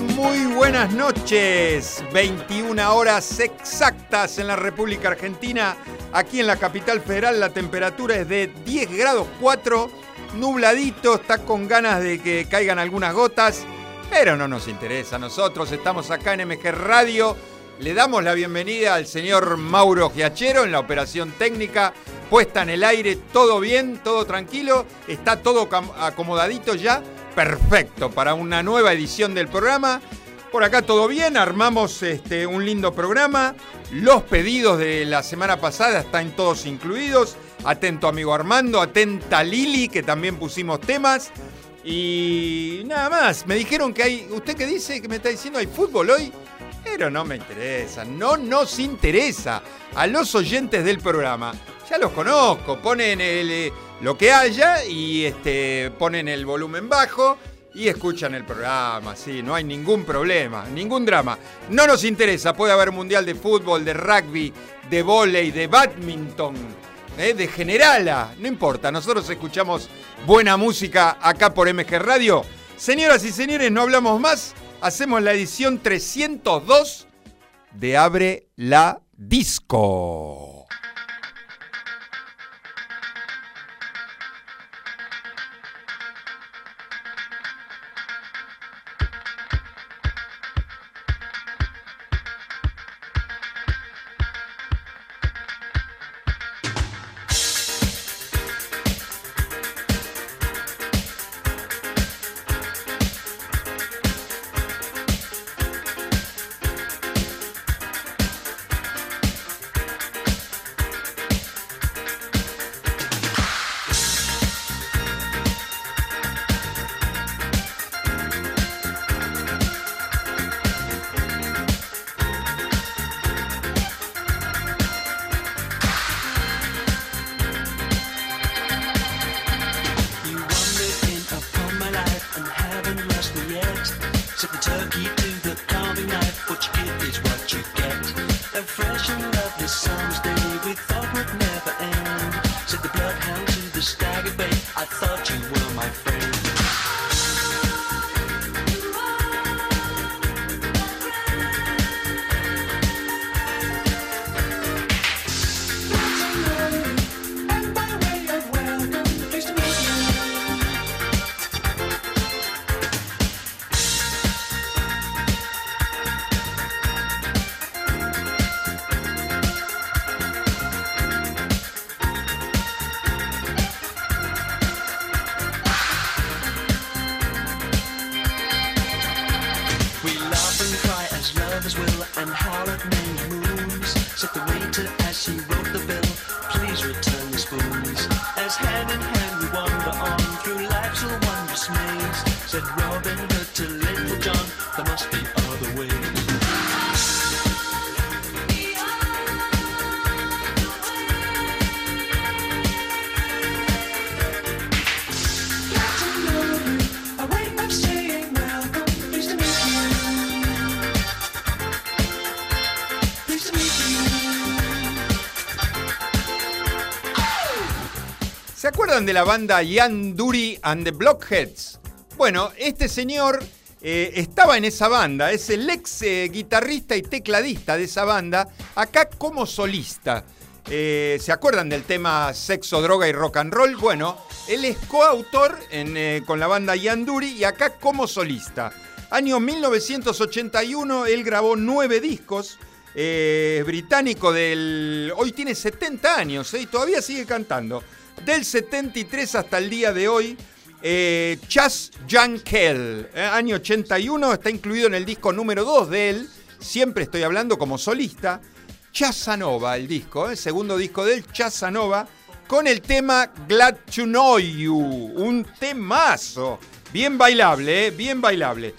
muy buenas noches. 21 horas exactas en la República Argentina. Aquí en la capital federal la temperatura es de 10 grados 4, nubladito, está con ganas de que caigan algunas gotas, pero no nos interesa. Nosotros estamos acá en MG Radio. Le damos la bienvenida al señor Mauro Giachero en la operación técnica, puesta en el aire, todo bien, todo tranquilo, está todo acomodadito ya perfecto para una nueva edición del programa. Por acá todo bien, armamos este, un lindo programa. Los pedidos de la semana pasada están todos incluidos. Atento amigo Armando, atenta Lili, que también pusimos temas. Y nada más, me dijeron que hay, ¿usted qué dice? que me está diciendo? ¿Hay fútbol hoy? Pero no me interesa, no nos interesa. A los oyentes del programa, ya los conozco, ponen el eh, lo que haya y este, ponen el volumen bajo y escuchan el programa, sí, no hay ningún problema, ningún drama. No nos interesa, puede haber mundial de fútbol, de rugby, de volei, de badminton, ¿eh? de generala, no importa, nosotros escuchamos buena música acá por MG Radio. Señoras y señores, no hablamos más, hacemos la edición 302 de Abre la Disco. De la banda Yanduri and the Blockheads? Bueno, este señor eh, estaba en esa banda, es el ex eh, guitarrista y tecladista de esa banda, acá como solista. Eh, ¿Se acuerdan del tema Sexo, Droga y Rock and Roll? Bueno, él es coautor con la banda Yanduri y acá como solista. Año 1981, él grabó nueve discos. británico del. Hoy tiene 70 años y todavía sigue cantando del 73 hasta el día de hoy. Eh, Chas Jankel, eh, año 81, está incluido en el disco número 2 de él. Siempre estoy hablando como solista. Chazanova, el disco, el eh, segundo disco de él, Chazanova, con el tema Glad to Know You. Un temazo. Bien bailable, bien bailable.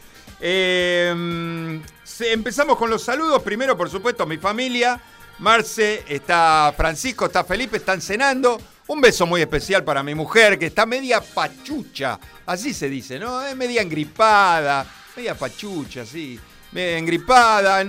empezamos con los saludos. Primero, por supuesto, mi familia. Marce, está Francisco, está Felipe, están cenando. Un beso muy especial para mi mujer, que está media pachucha, así se dice, ¿no? Es media engripada, media pachucha, sí, media engripada.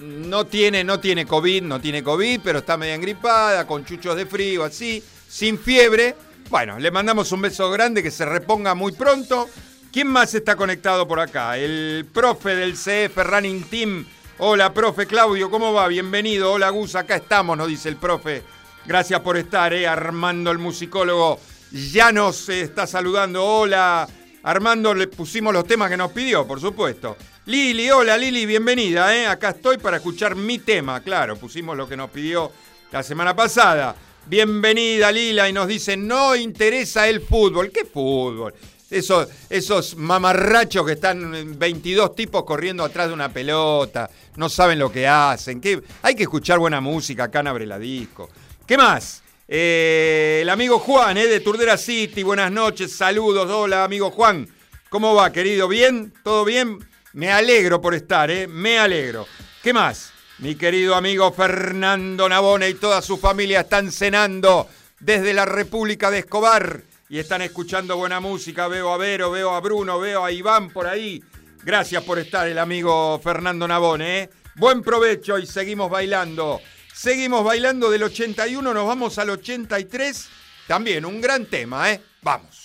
No tiene, no tiene COVID, no tiene COVID, pero está media engripada, con chuchos de frío, así, sin fiebre. Bueno, le mandamos un beso grande, que se reponga muy pronto. ¿Quién más está conectado por acá? El profe del CF Running Team. Hola, profe Claudio, ¿cómo va? Bienvenido. Hola, Gus, acá estamos, nos dice el profe. Gracias por estar, ¿eh? Armando, el musicólogo, ya nos está saludando. Hola, Armando, le pusimos los temas que nos pidió, por supuesto. Lili, hola Lili, bienvenida, ¿eh? Acá estoy para escuchar mi tema, claro, pusimos lo que nos pidió la semana pasada. Bienvenida Lila y nos dice, no interesa el fútbol. ¿Qué fútbol? Esos, esos mamarrachos que están 22 tipos corriendo atrás de una pelota, no saben lo que hacen. Hay que escuchar buena música, acá en Abre la Disco. ¿Qué más? Eh, el amigo Juan, eh, de Turdera City, buenas noches, saludos, hola amigo Juan. ¿Cómo va, querido? ¿Bien? ¿Todo bien? Me alegro por estar, ¿eh? Me alegro. ¿Qué más? Mi querido amigo Fernando Nabone y toda su familia están cenando desde la República de Escobar y están escuchando buena música. Veo a Vero, veo a Bruno, veo a Iván por ahí. Gracias por estar, el amigo Fernando Nabone. ¿eh? Buen provecho y seguimos bailando. Seguimos bailando del 81, nos vamos al 83. También un gran tema, ¿eh? Vamos.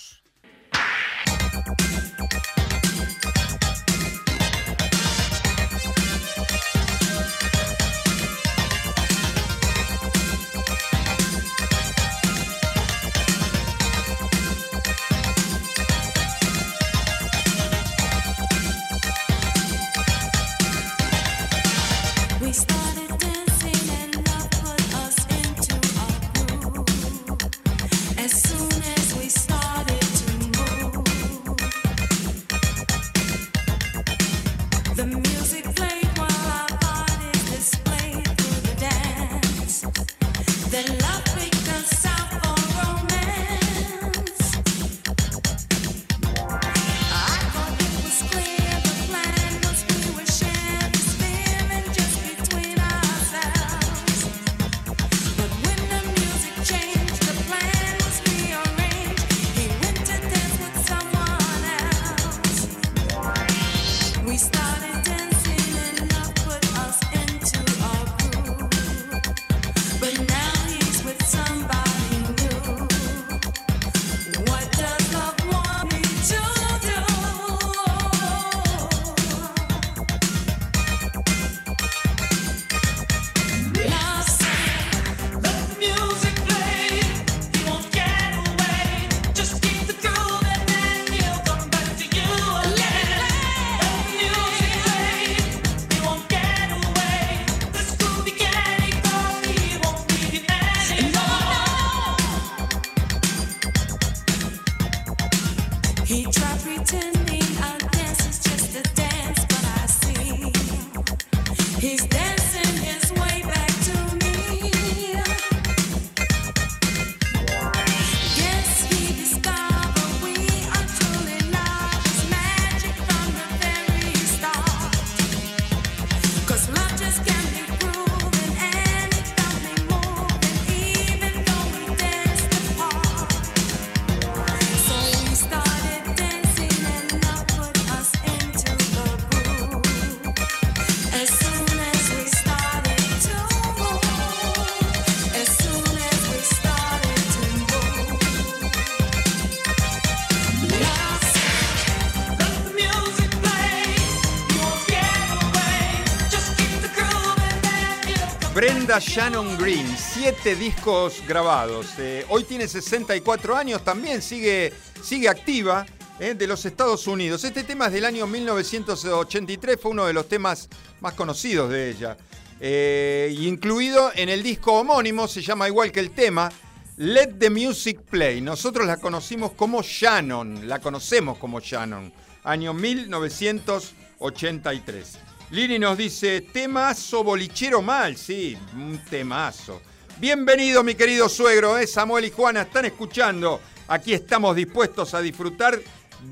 Shannon Green, siete discos grabados. Eh, hoy tiene 64 años, también sigue, sigue activa eh, de los Estados Unidos. Este tema es del año 1983, fue uno de los temas más conocidos de ella. Eh, incluido en el disco homónimo, se llama igual que el tema, Let the Music Play. Nosotros la conocimos como Shannon, la conocemos como Shannon, año 1983. Lini nos dice, temazo bolichero mal, sí, un temazo. Bienvenido mi querido suegro, ¿eh? Samuel y Juana están escuchando. Aquí estamos dispuestos a disfrutar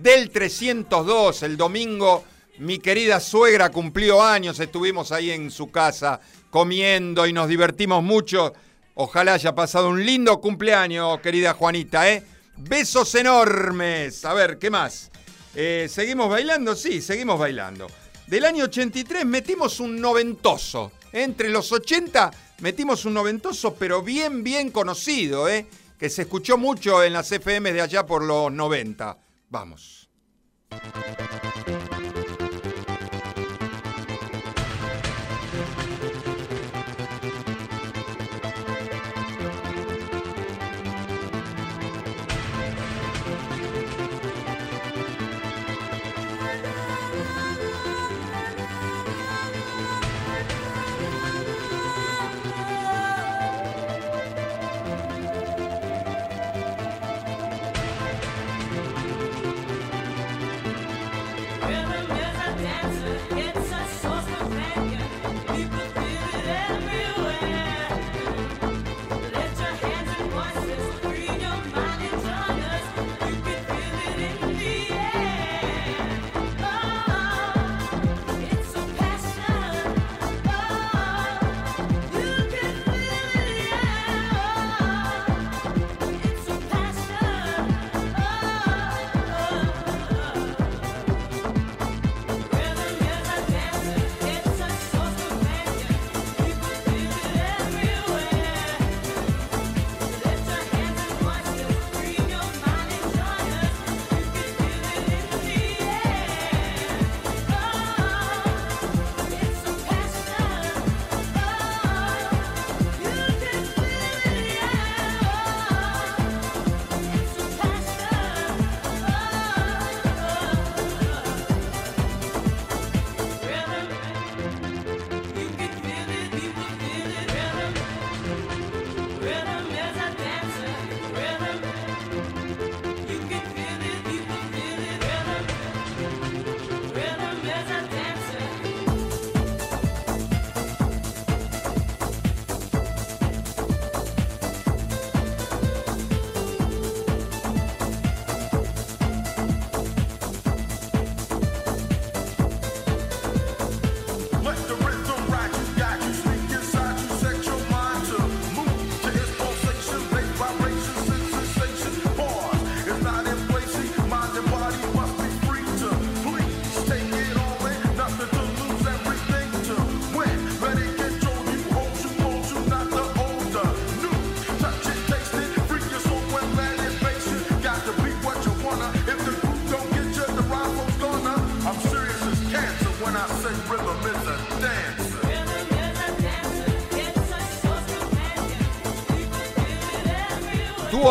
del 302. El domingo mi querida suegra cumplió años, estuvimos ahí en su casa comiendo y nos divertimos mucho. Ojalá haya pasado un lindo cumpleaños, querida Juanita, ¿eh? Besos enormes. A ver, ¿qué más? Eh, ¿Seguimos bailando? Sí, seguimos bailando del año 83 metimos un noventoso. Entre los 80 metimos un noventoso, pero bien, bien conocido, ¿eh? que se escuchó mucho en las FM de allá por los 90. Vamos.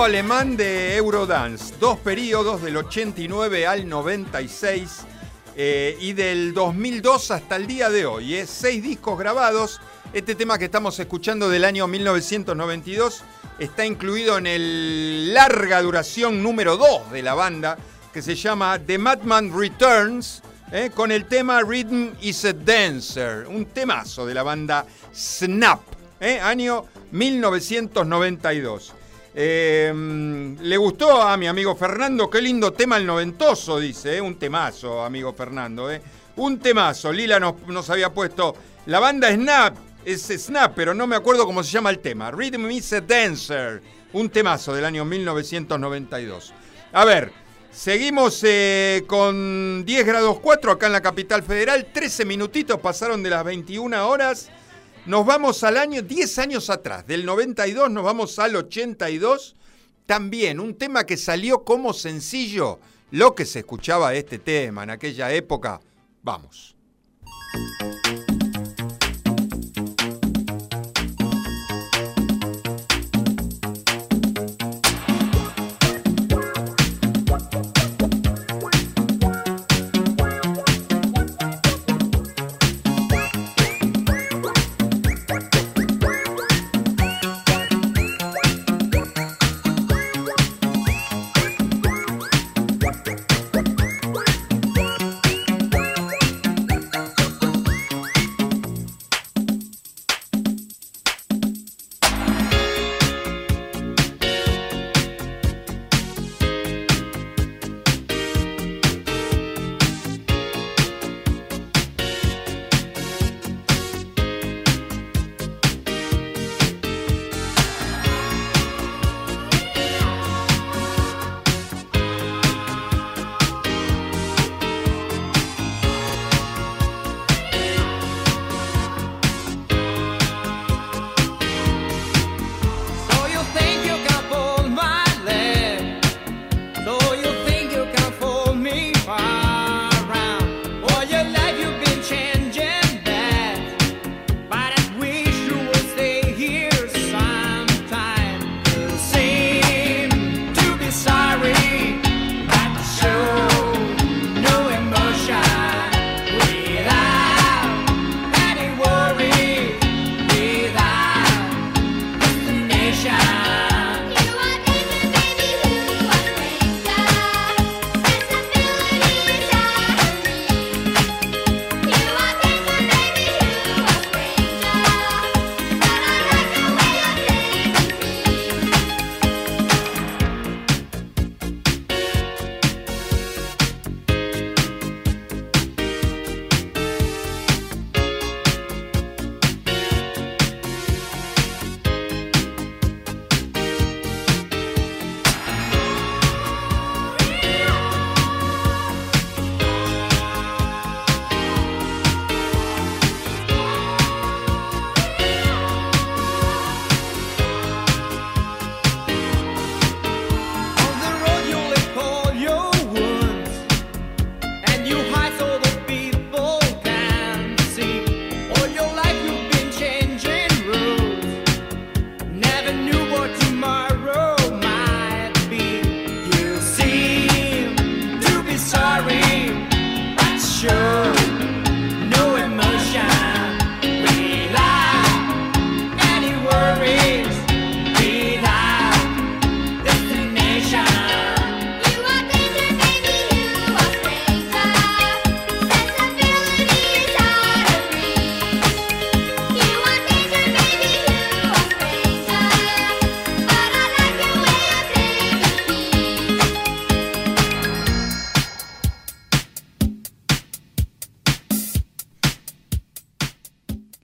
Alemán de Eurodance, dos periodos del 89 al 96 eh, y del 2002 hasta el día de hoy. ¿eh? Seis discos grabados. Este tema que estamos escuchando del año 1992 está incluido en el larga duración número 2 de la banda que se llama The Madman Returns. ¿eh? con el tema Rhythm is a Dancer, un temazo de la banda Snap, año 1992. Em, le gustó a mi amigo Fernando, qué lindo tema el noventoso, dice, ¿eh? un temazo, amigo Fernando. ¿eh? Un temazo, Lila nos, había puesto, la banda Snap, es Snap, pero no me acuerdo cómo se llama el tema. Rhythm is a Dancer, un temazo del año 1992. A ver, seguimos eh, con 10 grados 4 acá en la capital federal, 13 minutitos pasaron de las 21 horas. Nos vamos al año 10 años atrás, del 92 nos vamos al 82. También un tema que salió como sencillo, lo que se escuchaba este tema en aquella época. Vamos.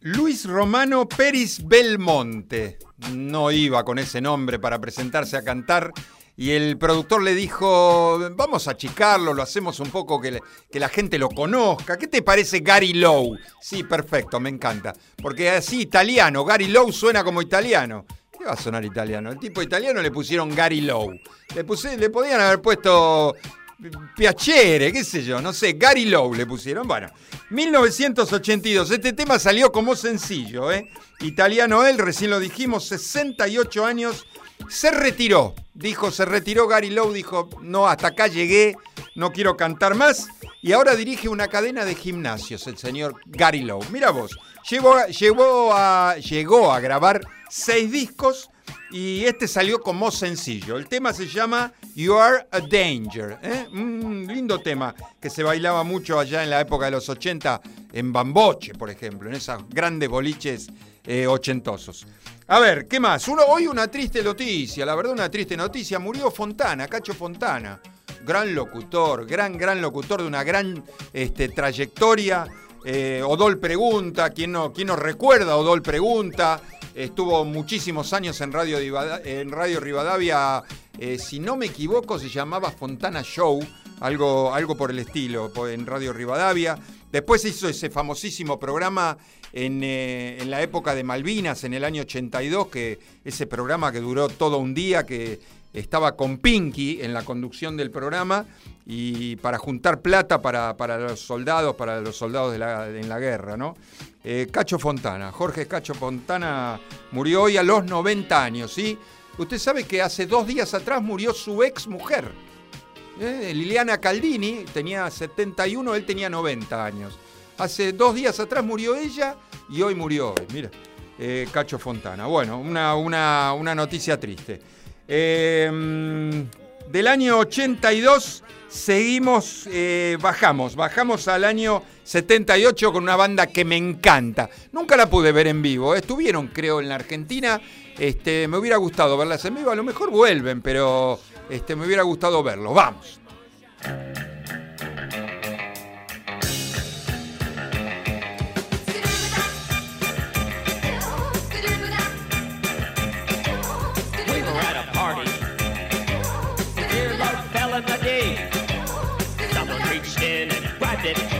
Luis Romano Peris Belmonte. No iba con ese nombre para presentarse a cantar y el productor le dijo, vamos a achicarlo, lo hacemos un poco que, que, la gente lo conozca. ¿Qué te parece Gary Lowe? Sí, perfecto, me encanta. Porque así italiano, Gary Lowe suena como italiano. ¿Qué va a sonar italiano? El tipo italiano le pusieron Gary Lowe. Le, le podían haber puesto Piacere, qué sé yo, no sé, Gary Lowe le pusieron. Bueno, 1982, este tema salió como sencillo, ¿eh? Italiano él, recién lo dijimos, 68 años, se retiró. Dijo, se retiró Gary Lowe, dijo, no, hasta acá llegué, no quiero cantar más. Y ahora dirige una cadena de gimnasios, el señor Gary Lowe. Mira vos, llegó, a, llegó a grabar seis discos y este salió como sencillo. El tema se llama You Are a Danger. ¿eh? Un lindo tema que se bailaba mucho allá en la época de los 80 en Bamboche, por ejemplo, en esos grandes boliches eh, ochentosos. A ver, ¿qué más? Uno, hoy una triste noticia, la verdad una triste noticia. Murió Fontana, Cacho Fontana. Gran locutor, gran, gran locutor de una gran este, trayectoria. Eh, Odol Pregunta, ¿quién no, ¿quién nos recuerda Odol Pregunta? Estuvo muchísimos años en Radio, en Radio Rivadavia, eh, si no me equivoco, se llamaba Fontana Show, algo, algo por el estilo, en Radio Rivadavia. Después hizo ese famosísimo programa en, eh, en, la época de Malvinas, en el año 82, que ese programa que duró todo un día, que estaba con Pinky en la conducción del programa y para juntar plata para, los soldados, para los soldados en la guerra, ¿no? Eh, Cacho Fontana, Jorge Cacho Fontana murió hoy a los 90 años, ¿sí? Usted sabe que hace dos días atrás murió su ex mujer, ¿eh? Liliana Caldini, tenía 71, él tenía 90 años. Hace dos días atrás murió ella y hoy murió hoy, mira, eh, Cacho Fontana. Bueno, una, una, una noticia triste. Em, del año 82 seguimos, eh, bajamos, bajamos al año 78 con una banda que me encanta. Nunca la pude ver en vivo, estuvieron creo en la Argentina, este, me hubiera gustado verlas en vivo, a lo mejor vuelven, pero este, me hubiera gustado verlos. Vamos. it.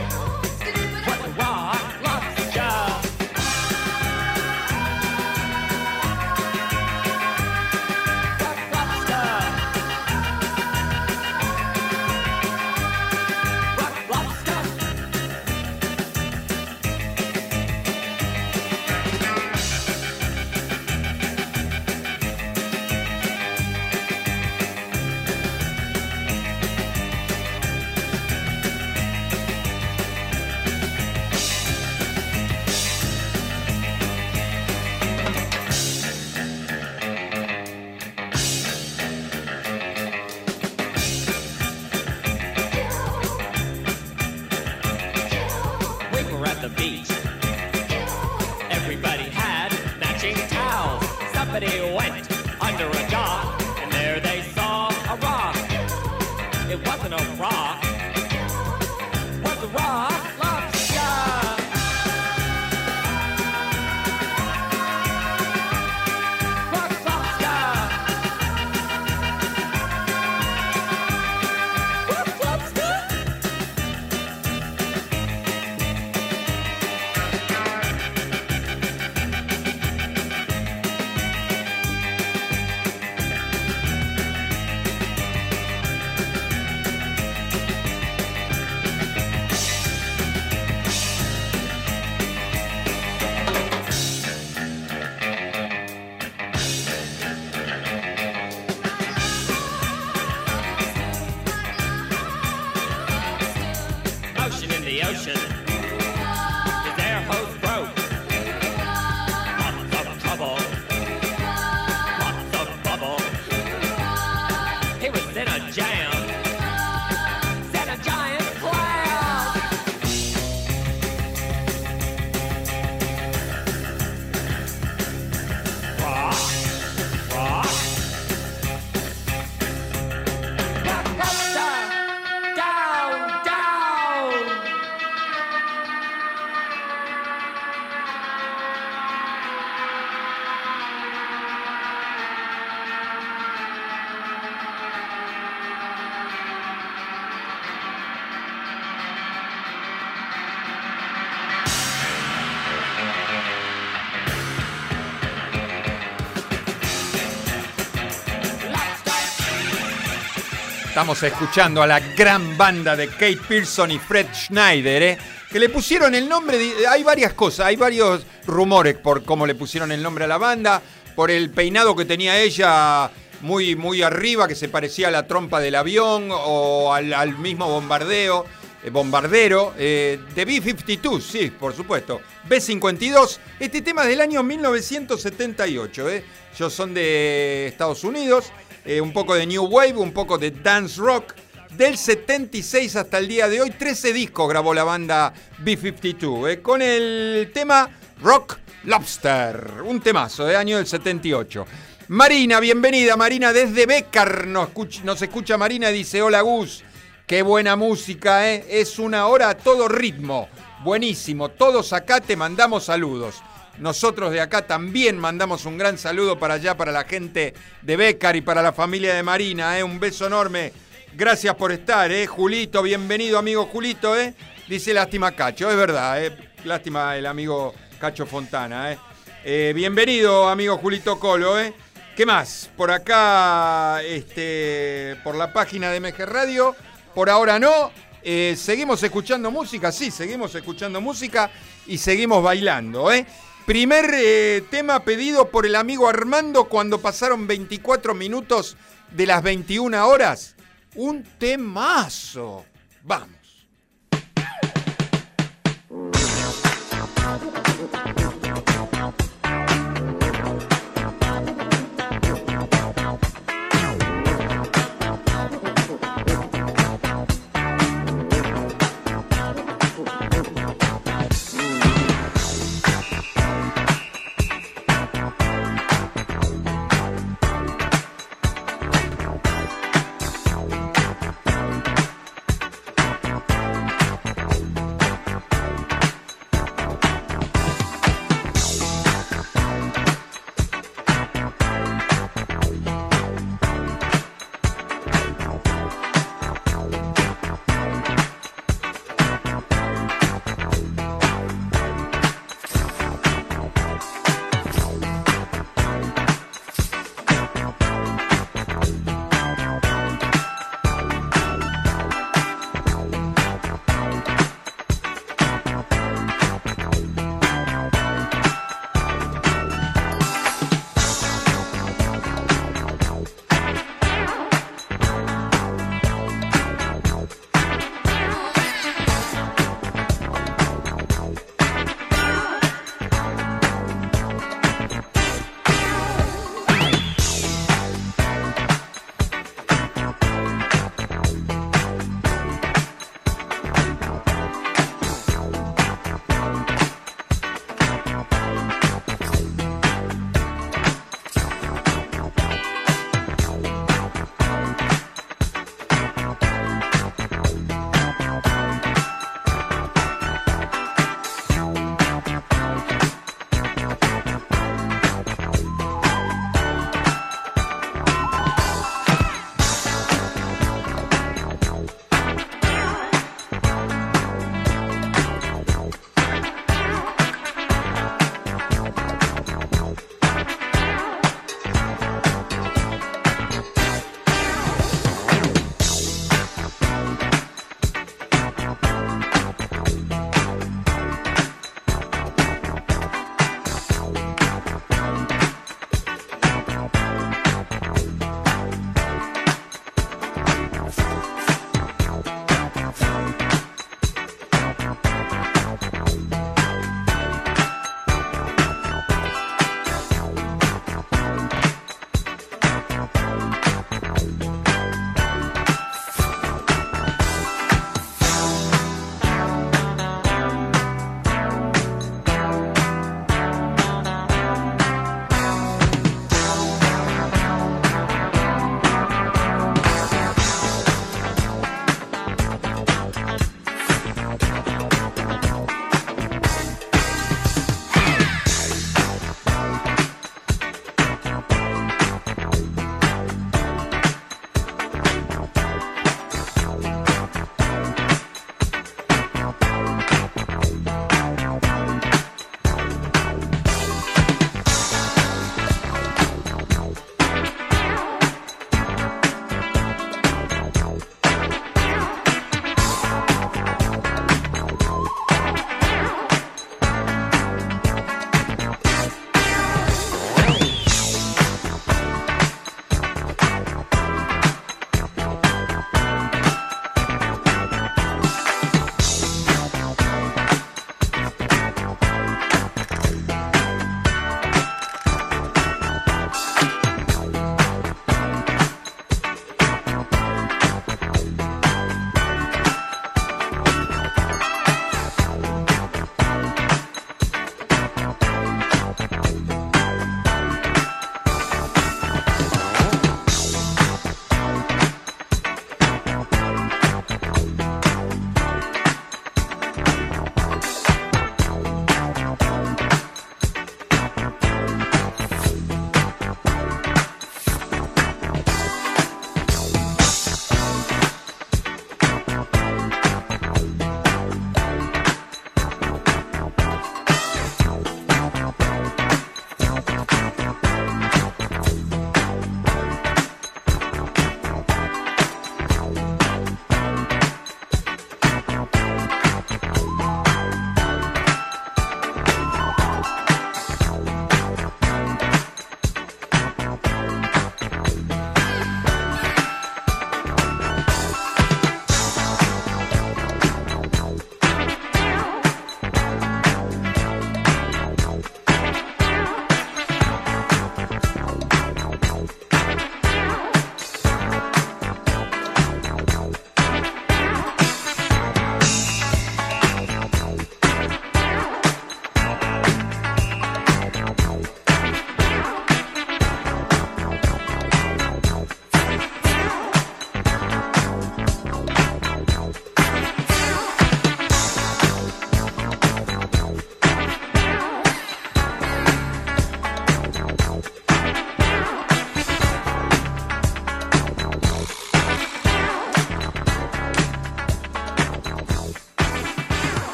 Estamos escuchando a la gran banda de Kate Pearson y Fred Schneider, ¿eh? que le pusieron el nombre, hay varias cosas, hay varios rumores por cómo le pusieron el nombre a la banda, por el peinado que tenía ella muy, muy arriba, que se parecía a la trompa del avión o al, mismo bombardeo, eh, bombardero eh, de B-52, sí, por supuesto. B-52, este tema es del año 1978, ¿eh? ellos son de Estados Unidos, eh, un poco de New Wave, un poco de Dance Rock. Del 76 hasta el día de hoy, 13 discos grabó la banda B-52, eh, con el tema Rock Lobster, un temazo de año del 78. Marina, bienvenida Marina desde Becar, nos escucha, Marina y dice, hola Gus, qué buena música, ¿eh? es una hora a todo ritmo, buenísimo, todos acá te mandamos saludos. Nosotros de acá también mandamos un gran saludo para allá, para la gente de Becar y para la familia de Marina. ¿eh? Un beso enorme. Gracias por estar, ¿eh? Julito, bienvenido, amigo Julito, ¿eh? Dice lástima Cacho, es verdad, ¿eh? Lástima el amigo Cacho Fontana, ¿eh? eh bienvenido, amigo Julito Colo, ¿eh? ¿Qué más? Por acá, este, por la página de MG Radio, por ahora no. Eh, seguimos escuchando música, sí, seguimos escuchando música y seguimos bailando, ¿eh? Primer eh, tema pedido por el amigo Armando cuando pasaron 24 minutos de las 21 horas. Un temazo. Vamos.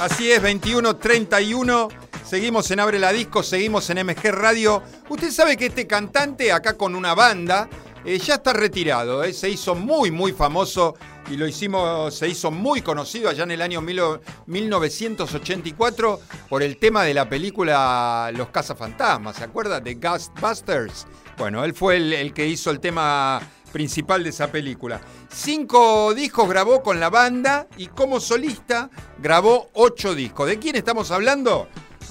Así es, 21.31. Seguimos en Abre la Disco, seguimos en MG Radio. Usted sabe que este cantante, acá con una banda, eh, ya está retirado. eh, Se hizo muy, muy famoso y lo hicimos, se hizo muy conocido allá en el año mil- 1984 por el tema de la película Los Cazafantasmas. ¿Se acuerda? De Ghostbusters. Bueno, él fue el que hizo el tema principal de esa película. Cinco discos grabó con la banda y como solista grabó ocho discos. ¿De quién estamos hablando?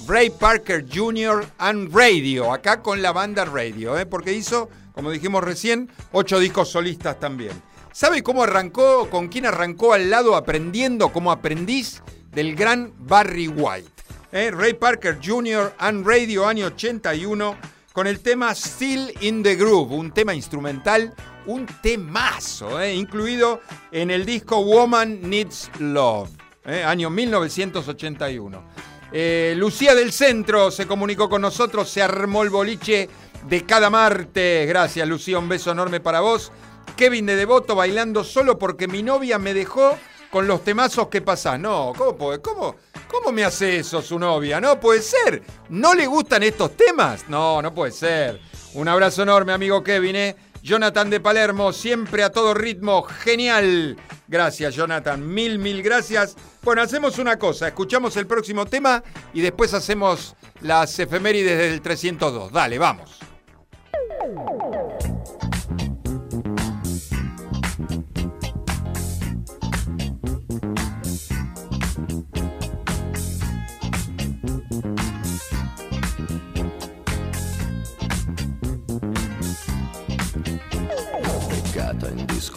Ray Parker Jr. and Radio, acá con la banda Radio, ¿eh? porque hizo, como dijimos recién, ocho discos solistas también. ¿Sabe cómo arrancó, con quién arrancó al lado aprendiendo como aprendiz del gran Barry White? ¿eh? Ray Parker Jr. and Radio, año 81, con el tema Still in the Groove, un tema instrumental, un temazo, ¿eh? incluido en el disco Woman Needs Love, ¿eh? año 1981. Eh, Lucía del Centro se comunicó con nosotros, se armó el boliche de cada martes. Gracias, Lucía, un beso enorme para vos. Kevin de Devoto bailando solo porque mi novia me dejó con los temazos que pasás. No, ¿cómo, puede- cómo, ¿cómo me hace eso su novia? No puede ser. ¿No le gustan estos temas? No, no puede ser. Un abrazo enorme, amigo Kevin, ¿eh? Jonathan de Palermo, siempre a todo ritmo, genial. Gracias, Jonathan, mil, mil gracias. Bueno, hacemos una cosa, escuchamos el próximo tema y después hacemos las efemérides del 302. Dale, vamos.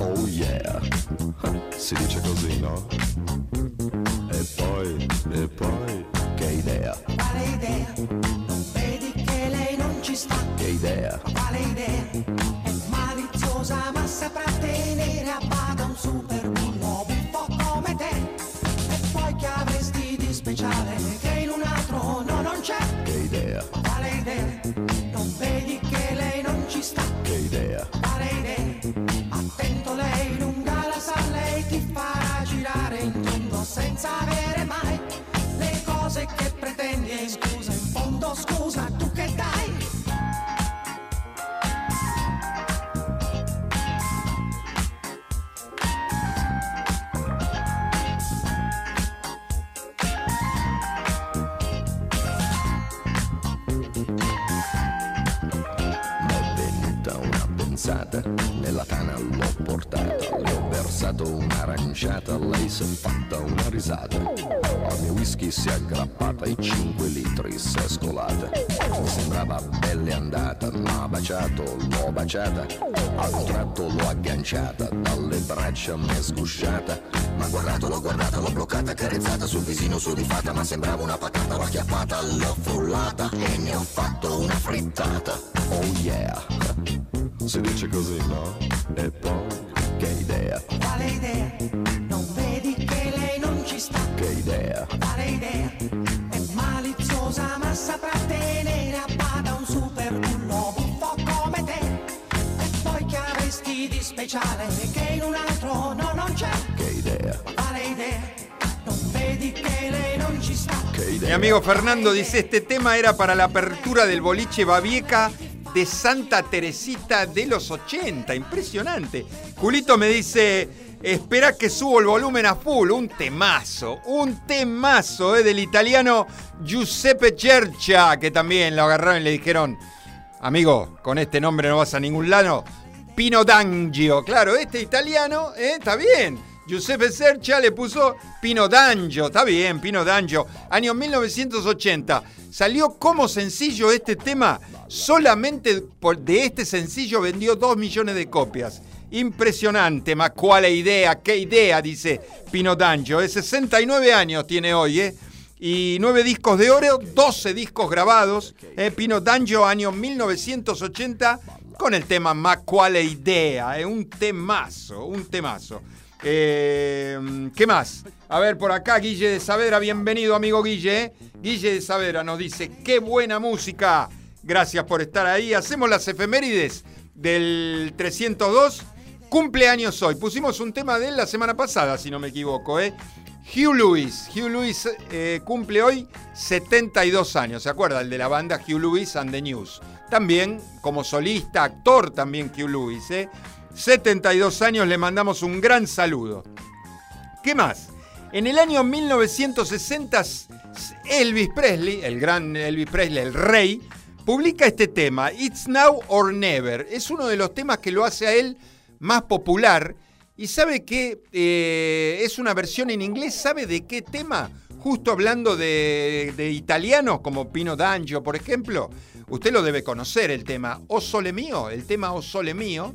Oh yeah, si dice così, no? E poi, e poi, che idea, Quale idea? Non vedi che lei non ci sta? che idea, Quale idea? È maliziosa ma saprà tenere a bada un super senza avere mai le cose che pretendi. E scusa, in fondo scusa, versato un'aranciata, lei s'è fatta una risata, al mio whisky si è aggrappata, i 5 litri si è scolata, mi sembrava belle andata, m'ha baciato, l'ho baciata, a un tratto l'ho agganciata, dalle braccia mi è sgusciata, m'ha guardato, l'ho guardata, l'ho bloccata, carezzata sul visino su di fatta, ma sembrava una patata, l'ho acchiappata, l'ho frullata e ne ho fatto una frittata. Oh yeah, si dice così, no? E poi, che idea, idea? Non vedi che lei non ci sta? che idea, Quale idea? È maliziosa ma saprà tenere a bada un super bullo buffo come te. E poi che avresti di speciale che in un altro no non c'è? che idea, Quale idea? Non vedi che lei non ci sta? che Mi idea. amigo Fernando dice, este tema era para la apertura del boliche Babieca de Santa Teresita de los 80. Impresionante. Julito me dice, espera que subo el volumen a full. Un temazo, un temazo eh, del italiano Giuseppe Cercia, que también lo agarraron y le dijeron, amigo, con este nombre no vas a ningún lado. Pino D'Angio, claro, este italiano, eh, está bien. Giuseppe Cercia le puso Pino D'Angio, está bien, Pino D'Angio. Año 1980. Salió como sencillo este tema. Solamente de este sencillo vendió 2 millones de copias. Impresionante, ma cuál idea, qué idea, dice Pino D'Angio. Es 69 años tiene hoy, ¿eh? Y 9 discos de oro, 12 discos grabados. ¿eh? Pino D'Angio, año 1980, con el tema Ma idea. ¿eh? Un temazo, un temazo. Eh, ¿Qué más? A ver, por acá Guille de Savera, bienvenido amigo Guille. ¿eh? Guille de Savera nos dice, qué buena música. Gracias por estar ahí. Hacemos las efemérides del 302. Cumpleaños hoy. Pusimos un tema de él la semana pasada, si no me equivoco. ¿eh? Hugh Lewis. Hugh Lewis eh, cumple hoy 72 años. ¿Se acuerda? El de la banda Hugh Lewis and the News. También como solista, actor también Hugh Lewis. ¿eh? 72 años, le mandamos un gran saludo. ¿Qué más? En el año 1960, Elvis Presley, el gran Elvis Presley, el rey, publica este tema, It's Now or Never. Es uno de los temas que lo hace a él más popular. Y sabe que eh, es una versión en inglés, ¿sabe de qué tema? Justo hablando de, de italianos como Pino D'Angio, por ejemplo. Usted lo debe conocer, el tema O Sole Mío, el tema O Sole Mío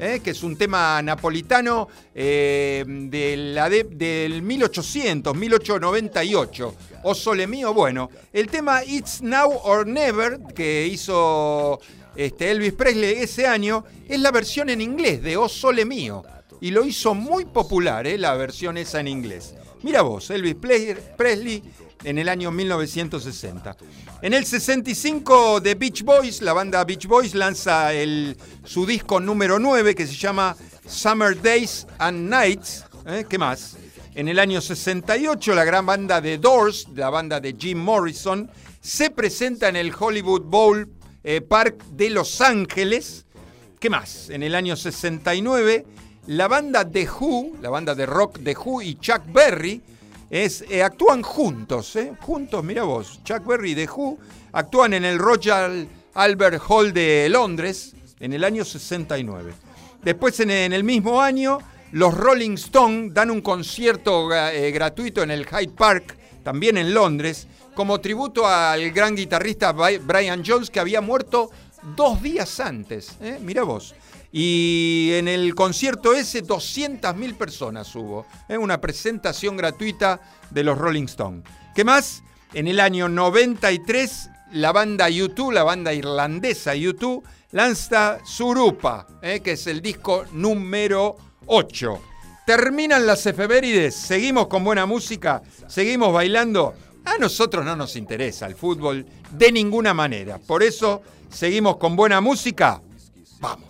¿eh? que es un tema napolitano eh, de la del 1800, 1898. O Sole Mío, bueno, el tema It's Now or Never, que hizo este, Elvis Presley ese año, es la versión en inglés de O Sole Mío. Y lo hizo muy popular, ¿eh? la versión esa en inglés. Mira vos, Elvis Presley en el año 1960. En el 65 The Beach Boys, la banda Beach Boys lanza su disco número 9 que se llama Summer Days and Nights. ¿eh? ¿Qué más? En el año 68 la gran banda The Doors, la banda de Jim Morrison, se presenta en el Hollywood Bowl eh, Park de Los Ángeles. ¿Qué más? En el año 69 la banda The Who, la banda de rock The Who y Chuck Berry eh, actúan juntos, eh, juntos, mira vos, Chuck Berry y The Who actúan en el Royal Albert Hall de Londres en el año 69. Después en, el mismo año, los Rolling Stones dan un concierto gratuito en el Hyde Park, también en Londres, como tributo al gran guitarrista Brian Jones que había muerto dos días antes. Mira vos. Y en el concierto ese 200.000 personas hubo. Es una presentación gratuita de los Rolling Stones. ¿Qué más? En el año 93 la banda YouTube, la banda irlandesa YouTube, lanza Surupa, ¿eh? que es el disco número 8. Terminan las efemérides, seguimos con buena música, seguimos bailando. A nosotros no nos interesa el fútbol de ninguna manera. Por eso seguimos con buena música. Vamos.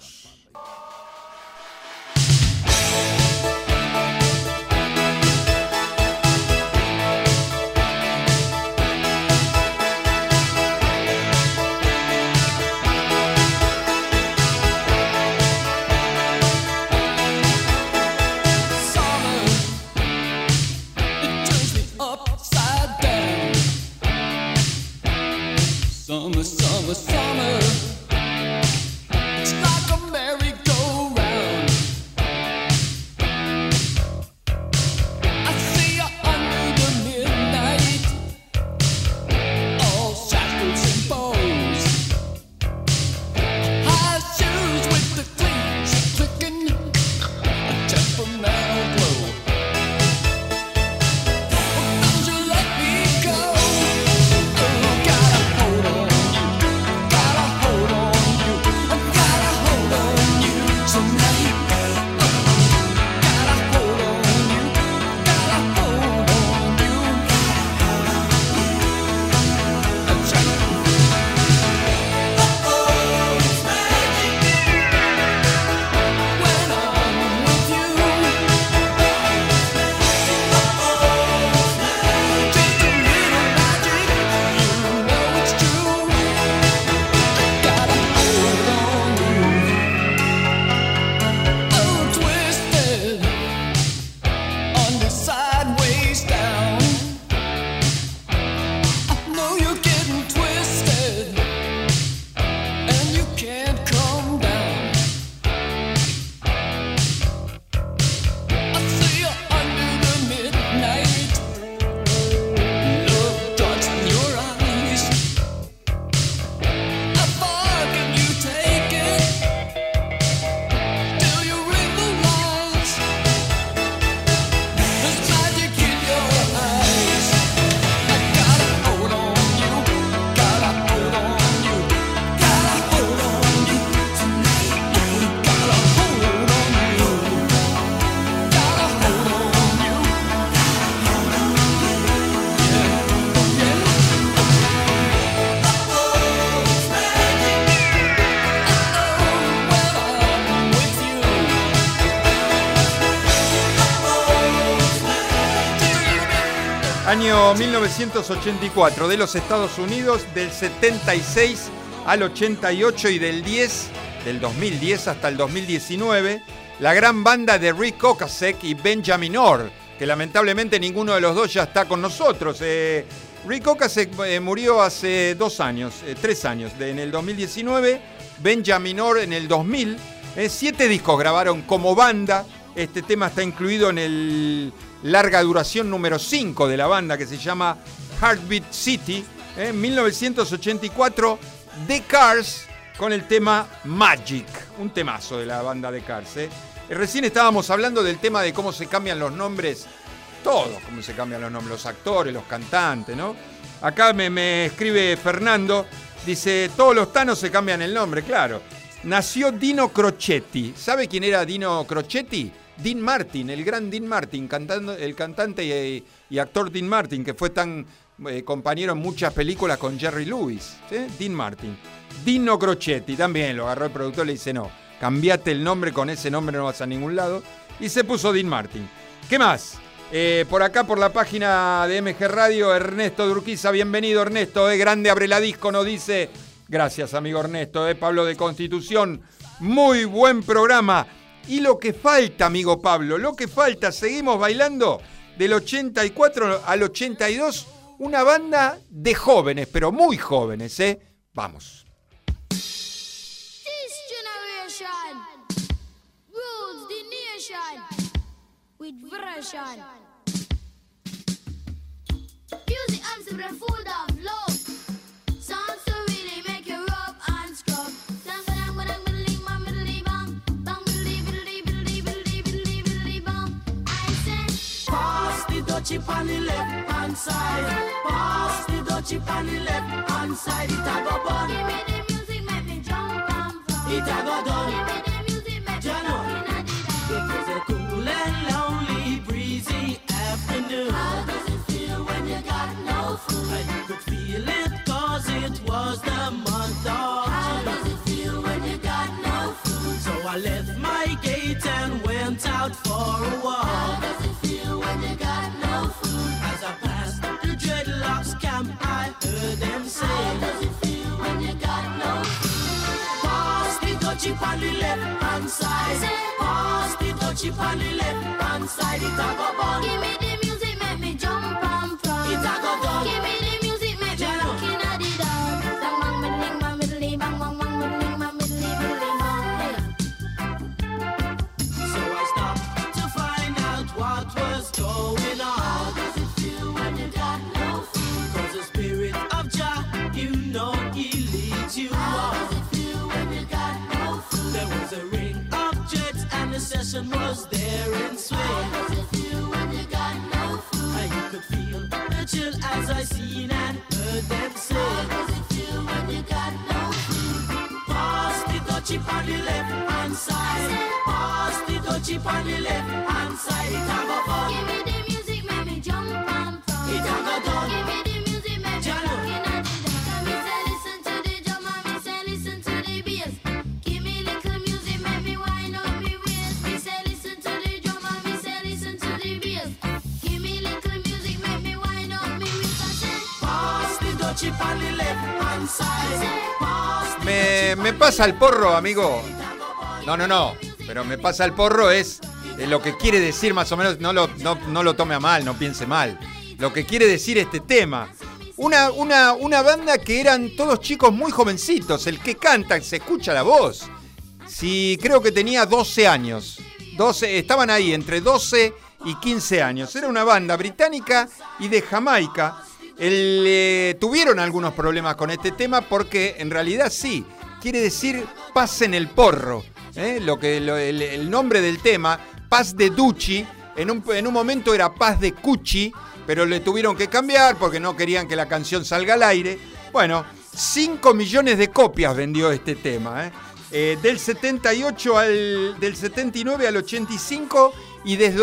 Sai! Año 1984 de los Estados Unidos, del 76 al 88 y del 10, del 2010 hasta el 2019, la gran banda de Rick Ocasek y Benjamin Orr, que lamentablemente ninguno de los dos ya está con nosotros. Eh, Rick Ocasek eh, murió hace dos años, eh, tres años, en el 2019, Benjamin Orr en el 2000. siete discos grabaron como banda. Este tema está incluido en el larga duración número 5 de la banda que se llama Heartbeat City. En 1984, The Cars con el tema Magic, un temazo de la banda The Cars. ¿eh? Recién estábamos hablando del tema de cómo se cambian los nombres, todos cómo se cambian los nombres, los actores, los cantantes, ¿no? Acá me, me escribe Fernando, dice, todos los tanos se cambian el nombre, claro. Nació Dino Crocetti. ¿Sabe quién era Dino Crocetti? Dean Martin, el gran Dean Martin, cantando, el cantante y, actor Dean Martin, que fue tan eh, compañero en muchas películas con Jerry Lewis. Dean Martin. Dino Crocetti también lo agarró el productor y le dice: No, cambiate el nombre, con ese nombre no vas a ningún lado. Y se puso Dean Martin. ¿Qué más? Eh, por acá, por la página de MG Radio, Ernesto Durquiza, bienvenido Ernesto, eh, grande abre la disco, nos dice, gracias amigo Ernesto, eh, Pablo de Constitución, muy buen programa. Y lo que falta, amigo Pablo, lo que falta, seguimos bailando del 84 al 82, una banda de jóvenes, pero muy jóvenes, ¿eh? Vamos. On the left hand side. Pass the dough chip on the left hand side. It a go. Give me the music, make me jump and. It a go done. Give me the music, make me jump in It was a cool and lonely, breezy afternoon. How does it feel when you got no food? And you could feel it cause it was the month of How does it feel when you got no food? So I left my gate and went out for a walk. How does it feel when you got I heard them say, How does it feel when you got no? Pass the on the left hand side. Pass the touchy on the left hand side. It a go. Give me the pasa el porro, amigo. No, no, no. Pero me pasa el porro es eh, lo que quiere decir más o menos, no lo, no, lo tome a mal, no piense mal. Lo que quiere decir este tema. Una, una, una banda que eran todos chicos muy jovencitos. El que canta, se escucha la voz. Sí, creo que tenía 12 años. 12, estaban ahí entre 12 y 15 años. Era una banda británica y de Jamaica eh, tuvieron algunos problemas con este tema porque en realidad sí, quiere decir paz en el porro. ¿eh? Lo que, el, nombre del tema, paz de Ducci, en un, en un momento era paz de Cucci, pero le tuvieron que cambiar porque no querían que la canción salga al aire. Bueno, 5 millones de copias vendió este tema. ¿eh? del 78 al del 79 al 85 y desde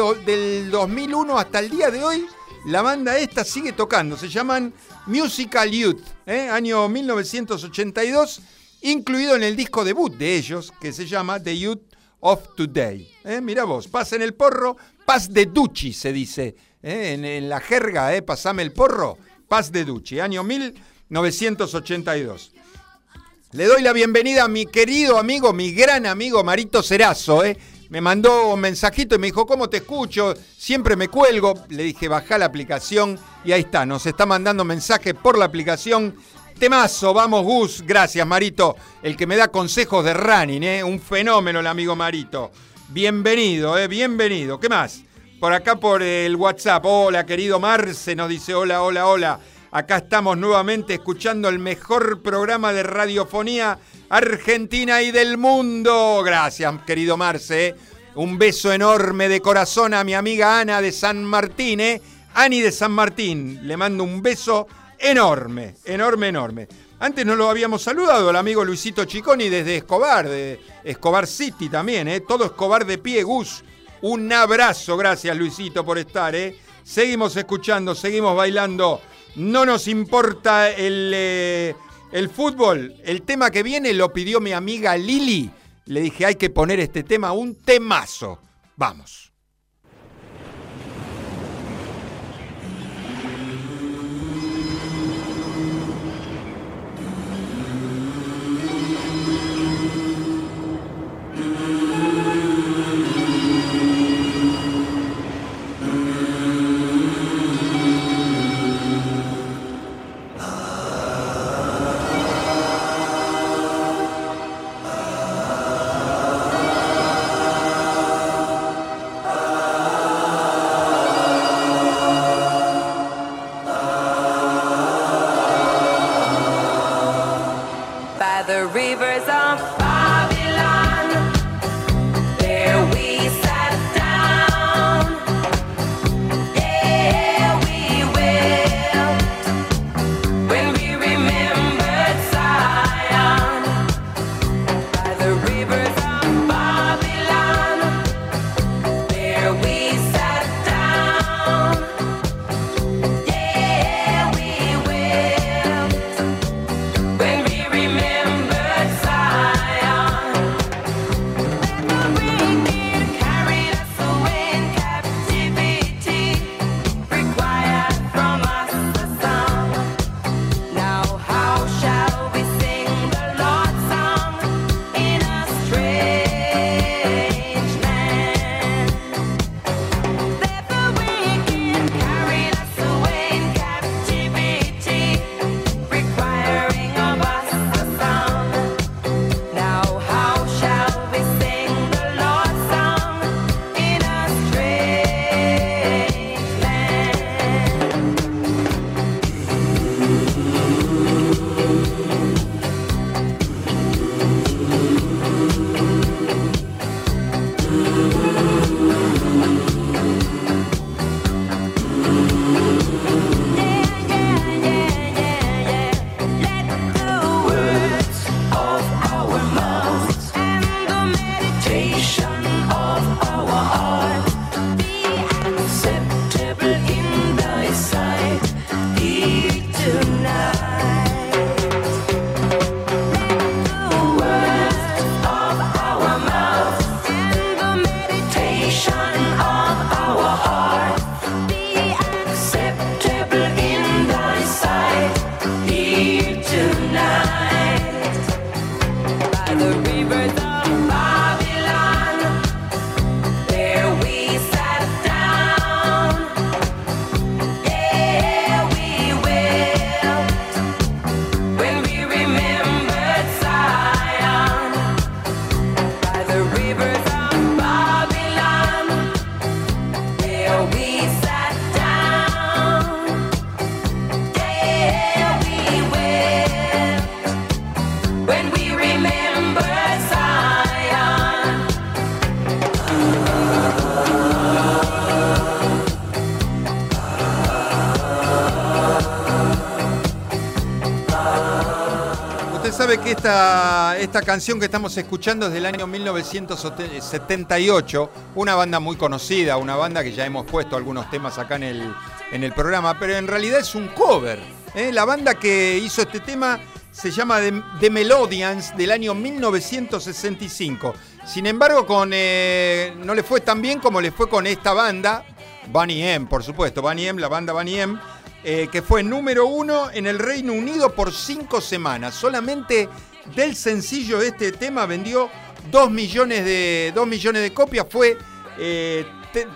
el 2001 hasta el día de hoy la banda esta sigue tocando, se llaman Musical Youth, ¿eh? año 1982, incluido en el disco debut de ellos, que se llama The Youth of Today. ¿eh? Mira vos, paz en el porro, paz de Ducci, se dice ¿eh? en, la jerga, ¿eh? pasame el porro, Paz de Ducci, año 1982. Le doy la bienvenida a mi querido amigo, mi gran amigo Marito Cerazo, ¿eh? Me mandó un mensajito y me dijo, ¿cómo te escucho? Siempre me cuelgo. Le dije, baja la aplicación y ahí está, nos está mandando mensajes por la aplicación. Temazo, vamos Gus, gracias Marito, el que me da consejos de running, ¿eh? un fenómeno el amigo Marito. Bienvenido, ¿eh? bienvenido. ¿Qué más? Por acá por el WhatsApp, hola querido Marce, nos dice hola, hola, hola. Acá estamos nuevamente escuchando el mejor programa de radiofonía argentina y del mundo. Gracias, querido Marce. Un beso enorme de corazón a mi amiga Ana de San Martín, ¿eh? Ani de San Martín. Le mando un beso enorme, enorme, enorme. Antes no lo habíamos saludado al amigo Luisito Chiconi desde Escobar, de Escobar City también, ¿eh? Todo Escobar de pie, Gus. Un abrazo, gracias Luisito por estar, ¿eh? Seguimos escuchando, seguimos bailando. No nos importa el, eh, el fútbol. El tema que viene lo pidió mi amiga Lili. Le dije, hay que poner este tema, un temazo. Vamos. Esta, canción que estamos escuchando es del año 1978, una banda muy conocida, una banda que ya hemos puesto algunos temas acá en el, en el programa, pero en realidad es un cover. ¿eh? La banda que hizo este tema se llama The, The Melodians del año 1965. Sin embargo, con, eh, no le fue tan bien como le fue con esta banda, Bunny M, por supuesto, Bunny M, la banda Bunny M, eh, que fue número uno en el Reino Unido por cinco semanas. Solamente del sencillo de este tema vendió dos millones de, millones de copias. Fue eh,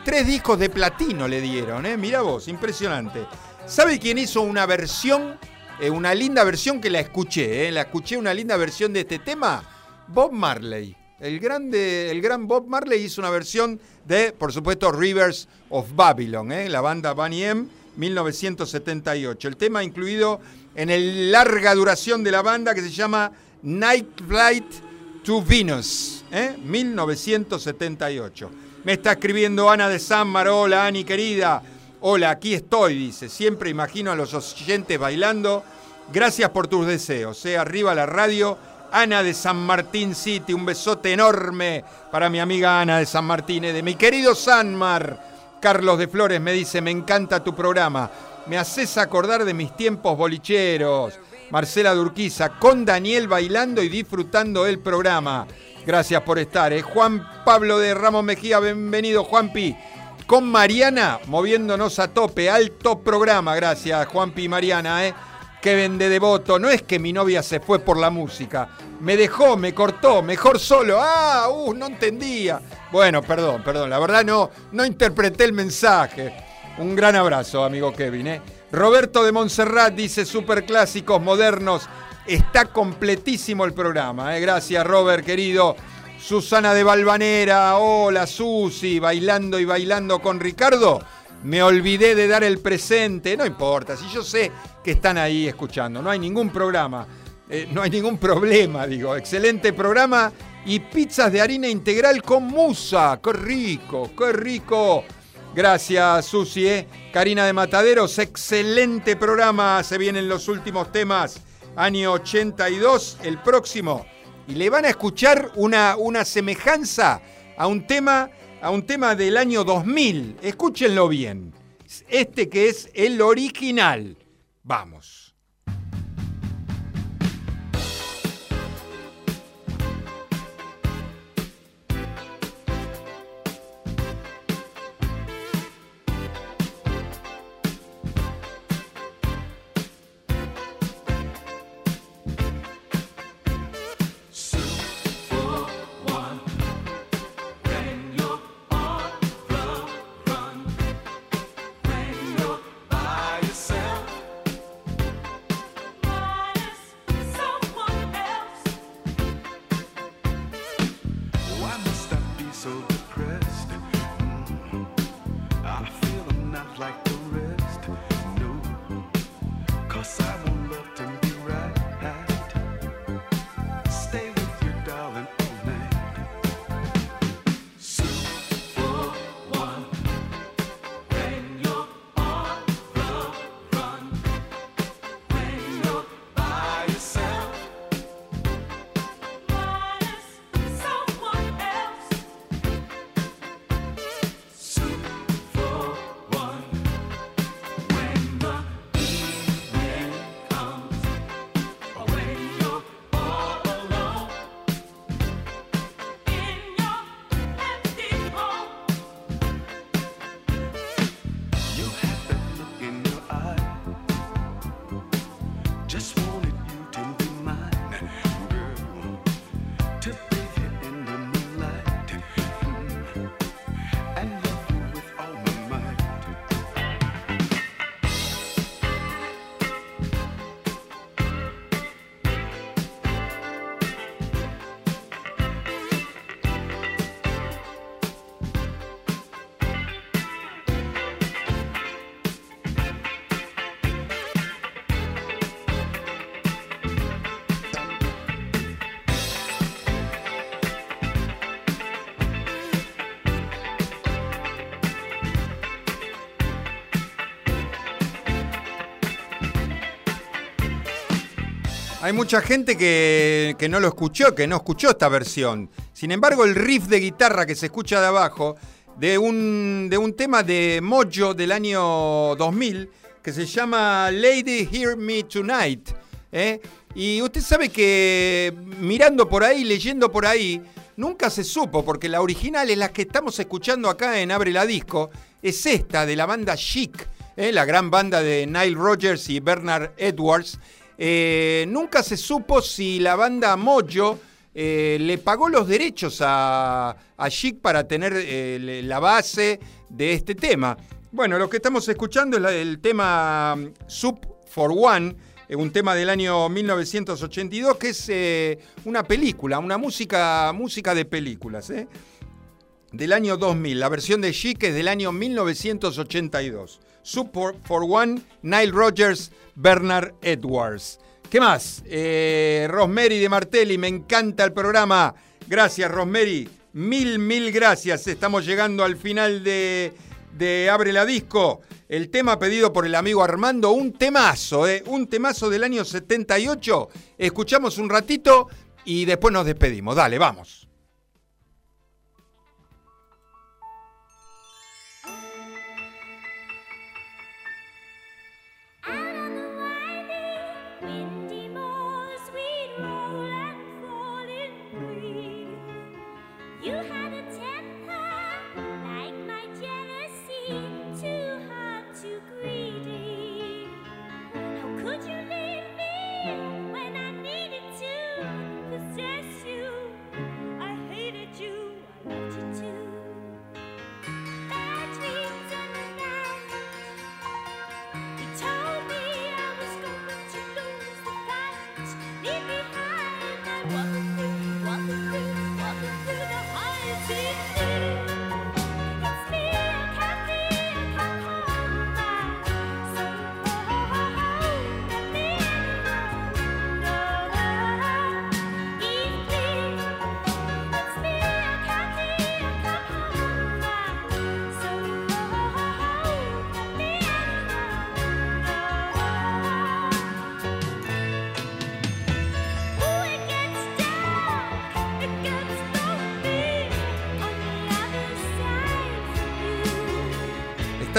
tres discos de platino le dieron, ¿eh? Mira vos, impresionante. ¿Sabe quién hizo una versión, eh, una linda versión que la escuché, ¿eh? La escuché una linda versión de este tema? Bob Marley. El, grande, el gran Bob Marley hizo una versión de, por supuesto, Rivers of Babylon, ¿eh? la banda Bunny M, 1978. El tema incluido en el larga duración de la banda que se llama Night Flight to Venus, ¿eh? 1978. Me está escribiendo Ana de Sanmar, hola Ani querida. Hola, aquí estoy, dice. Siempre imagino a los oyentes bailando. Gracias por tus deseos. ¿eh? Arriba la radio. Ana de San Martín City, un besote enorme para mi amiga Ana de San Martín, eh, de mi querido Sanmar. Carlos de Flores me dice, me encanta tu programa. Me haces acordar de mis tiempos bolicheros. Marcela Durquiza, con Daniel bailando y disfrutando el programa. Gracias por estar. ¿eh? Juan Pablo de Ramos Mejía, bienvenido Juanpi. Con Mariana, moviéndonos a tope, alto programa. Gracias Juanpi y Mariana. ¿eh? Que vende devoto. No es que mi novia se fue por la música. Me dejó, me cortó, mejor solo. Ah, uh, no entendía. Bueno, perdón, perdón. La verdad no, no interpreté el mensaje. Un gran abrazo, amigo Kevin. ¿eh? Roberto de Montserrat dice superclásicos modernos. Está completísimo el programa. ¿eh? Gracias, Robert, querido. Susana de Valvanera, hola Susi, bailando y bailando con Ricardo. Me olvidé de dar el presente, no importa, si yo sé que están ahí escuchando, no hay ningún programa, eh, no hay ningún problema, digo, excelente programa y pizzas de harina integral con musa, qué rico, qué rico. Gracias Susi, eh. Karina de Mataderos, excelente programa, se vienen los últimos temas, año 82, el próximo. Y le van a escuchar una, una semejanza a un tema a un tema del año 2000. Escúchenlo bien. Este que es el original. Vamos. Hay mucha gente que, que no lo escuchó, que no escuchó esta versión. Sin embargo, el riff de guitarra que se escucha de abajo, de un, de un tema de Mojo del año 2000, que se llama Lady Hear Me Tonight, ¿eh? Y usted sabe que mirando por ahí, leyendo por ahí, nunca se supo, porque la original es la que estamos escuchando acá en Abre la Disco, es esta de la banda Chic, ¿eh? la gran banda de Nile Rodgers y Bernard Edwards. Eh, nunca se supo si la banda Mojo eh, le pagó los derechos a, a Chic para tener eh, la base de este tema. Bueno, lo que estamos escuchando es el tema mm, Soup for One, un tema del año 1982 que es una película, una música, música de películas. del año 2000. La versión de Chic es del año 1982. Support for One, Nile Rodgers, Bernard Edwards. ¿Qué más? Eh, Rosemary de Martelli, me encanta el programa. Gracias, Rosemary. Mil, mil gracias. Estamos llegando al final de, de Abre la Disco. El tema pedido por el amigo Armando, un temazo, ¿eh? un temazo del año 78. Escuchamos un ratito y después nos despedimos. Dale, vamos.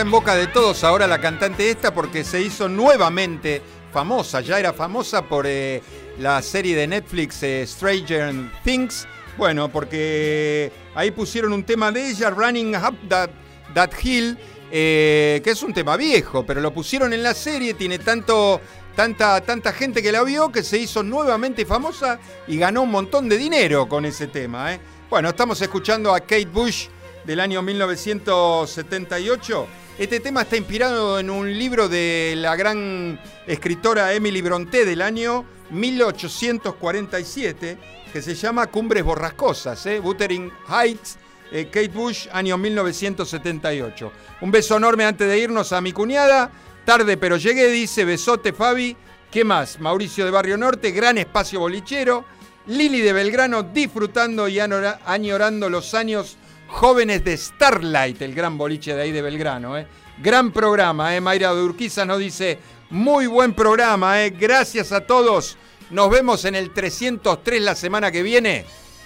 En boca de todos ahora la cantante esta porque se hizo nuevamente famosa. Ya era famosa por eh, la serie de Netflix eh, Stranger Things. Bueno, porque ahí pusieron un tema de ella, Running Up That, That Hill, eh, que es un tema viejo, pero lo pusieron en la serie, tiene tanto, tanta, tanta gente que la vio que se hizo nuevamente famosa y ganó un montón de dinero con ese tema. Bueno, estamos escuchando a Kate Bush del año 1978. Este tema está inspirado en un libro de la gran escritora Emily Brontë del año 1847 que se llama Cumbres Borrascosas, ¿eh? Wuthering Heights, eh, Kate Bush, año 1978. Un beso enorme antes de irnos a mi cuñada. Tarde pero llegué, dice, besote Fabi. ¿Qué más? Mauricio de Barrio Norte, gran espacio bolichero. Lili de Belgrano disfrutando y añorando los años jóvenes de Starlight, el gran boliche de ahí de Belgrano. ¿eh? Gran programa, ¿eh? Mayra de Urquiza nos dice, muy buen programa, ¿eh? gracias a todos. Nos vemos en el 303 la semana que viene.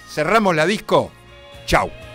Cerramos la disco. Chau.